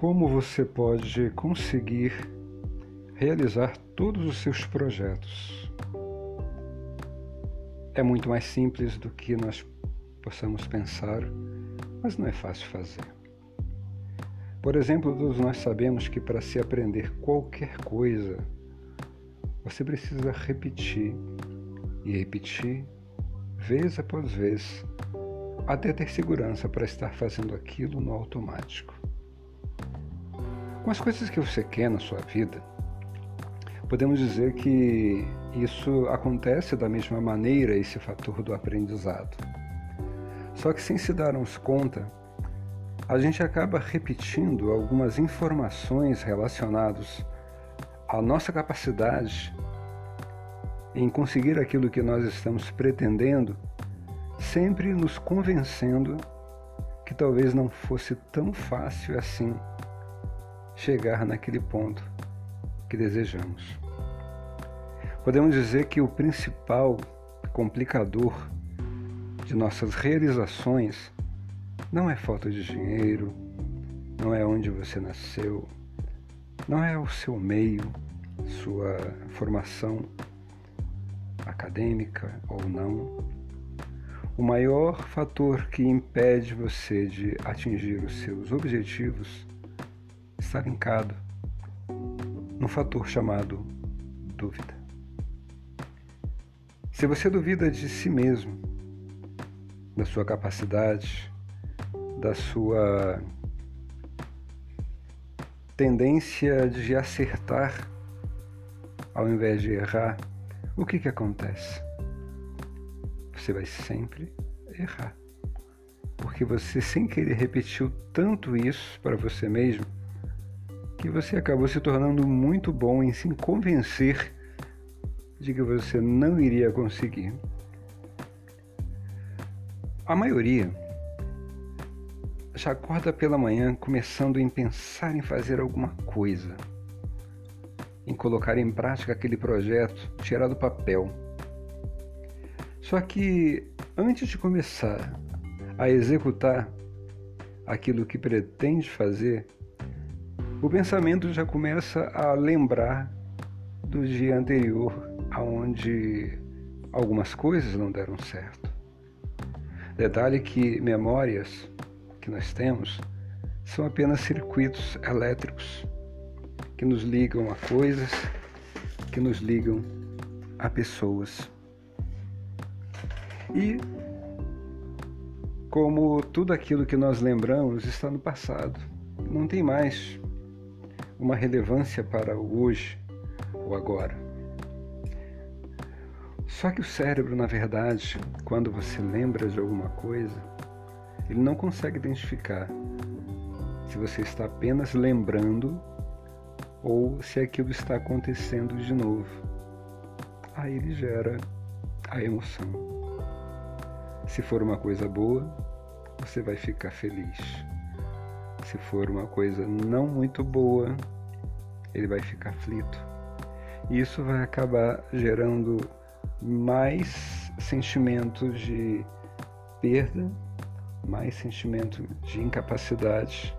como você pode conseguir realizar todos os seus projetos. É muito mais simples do que nós possamos pensar, mas não é fácil fazer. Por exemplo, todos nós sabemos que para se aprender qualquer coisa, você precisa repetir e repetir vez após vez até ter segurança para estar fazendo aquilo no automático. Com as coisas que você quer na sua vida, podemos dizer que isso acontece da mesma maneira, esse fator do aprendizado. Só que sem se darmos conta, a gente acaba repetindo algumas informações relacionadas à nossa capacidade em conseguir aquilo que nós estamos pretendendo, sempre nos convencendo que talvez não fosse tão fácil assim chegar naquele ponto que desejamos. Podemos dizer que o principal complicador de nossas realizações não é falta de dinheiro, não é onde você nasceu, não é o seu meio, sua formação acadêmica ou não. O maior fator que impede você de atingir os seus objetivos está linkado no fator chamado dúvida. Se você duvida de si mesmo, da sua capacidade, da sua tendência de acertar ao invés de errar, o que, que acontece? Você vai sempre errar. Porque você, sem querer, repetiu tanto isso para você mesmo que você acabou se tornando muito bom em se convencer de que você não iria conseguir. A maioria já acorda pela manhã começando em pensar em fazer alguma coisa, em colocar em prática aquele projeto, tirar do papel. Só que antes de começar a executar aquilo que pretende fazer, o pensamento já começa a lembrar do dia anterior, aonde algumas coisas não deram certo. Detalhe que memórias que nós temos são apenas circuitos elétricos que nos ligam a coisas, que nos ligam a pessoas. E como tudo aquilo que nós lembramos está no passado, não tem mais uma relevância para o hoje ou agora. Só que o cérebro, na verdade, quando você lembra de alguma coisa, ele não consegue identificar se você está apenas lembrando ou se aquilo está acontecendo de novo. Aí ele gera a emoção. Se for uma coisa boa, você vai ficar feliz. Se for uma coisa não muito boa, ele vai ficar aflito. E isso vai acabar gerando mais sentimentos de perda mais sentimento de incapacidade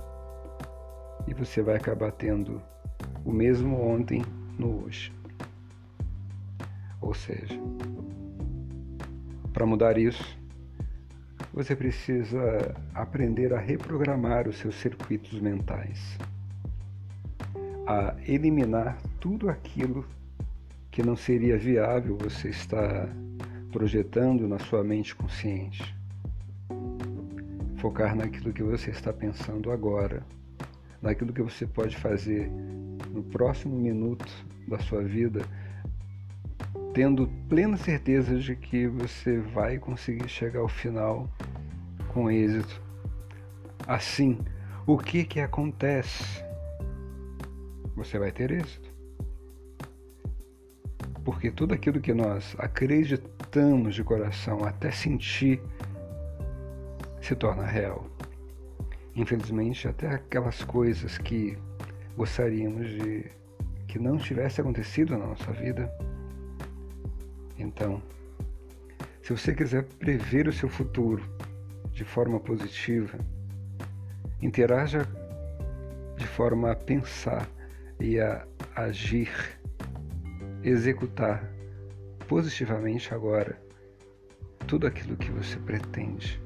e você vai acabar tendo o mesmo ontem no hoje. Ou seja, para mudar isso, você precisa aprender a reprogramar os seus circuitos mentais, a eliminar tudo aquilo que não seria viável você estar projetando na sua mente consciente. Focar naquilo que você está pensando agora, naquilo que você pode fazer no próximo minuto da sua vida, tendo plena certeza de que você vai conseguir chegar ao final com êxito. Assim, o que que acontece? Você vai ter êxito. Porque tudo aquilo que nós acreditamos de coração, até sentir se torna real. Infelizmente, até aquelas coisas que gostaríamos de que não tivesse acontecido na nossa vida. Então, se você quiser prever o seu futuro de forma positiva, interaja de forma a pensar e a agir, executar positivamente agora tudo aquilo que você pretende.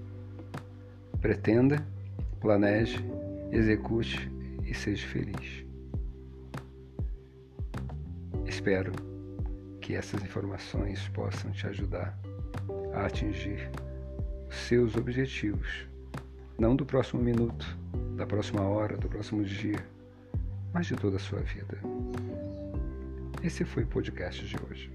Pretenda, planeje, execute e seja feliz. Espero que essas informações possam te ajudar a atingir os seus objetivos, não do próximo minuto, da próxima hora, do próximo dia, mas de toda a sua vida. Esse foi o podcast de hoje.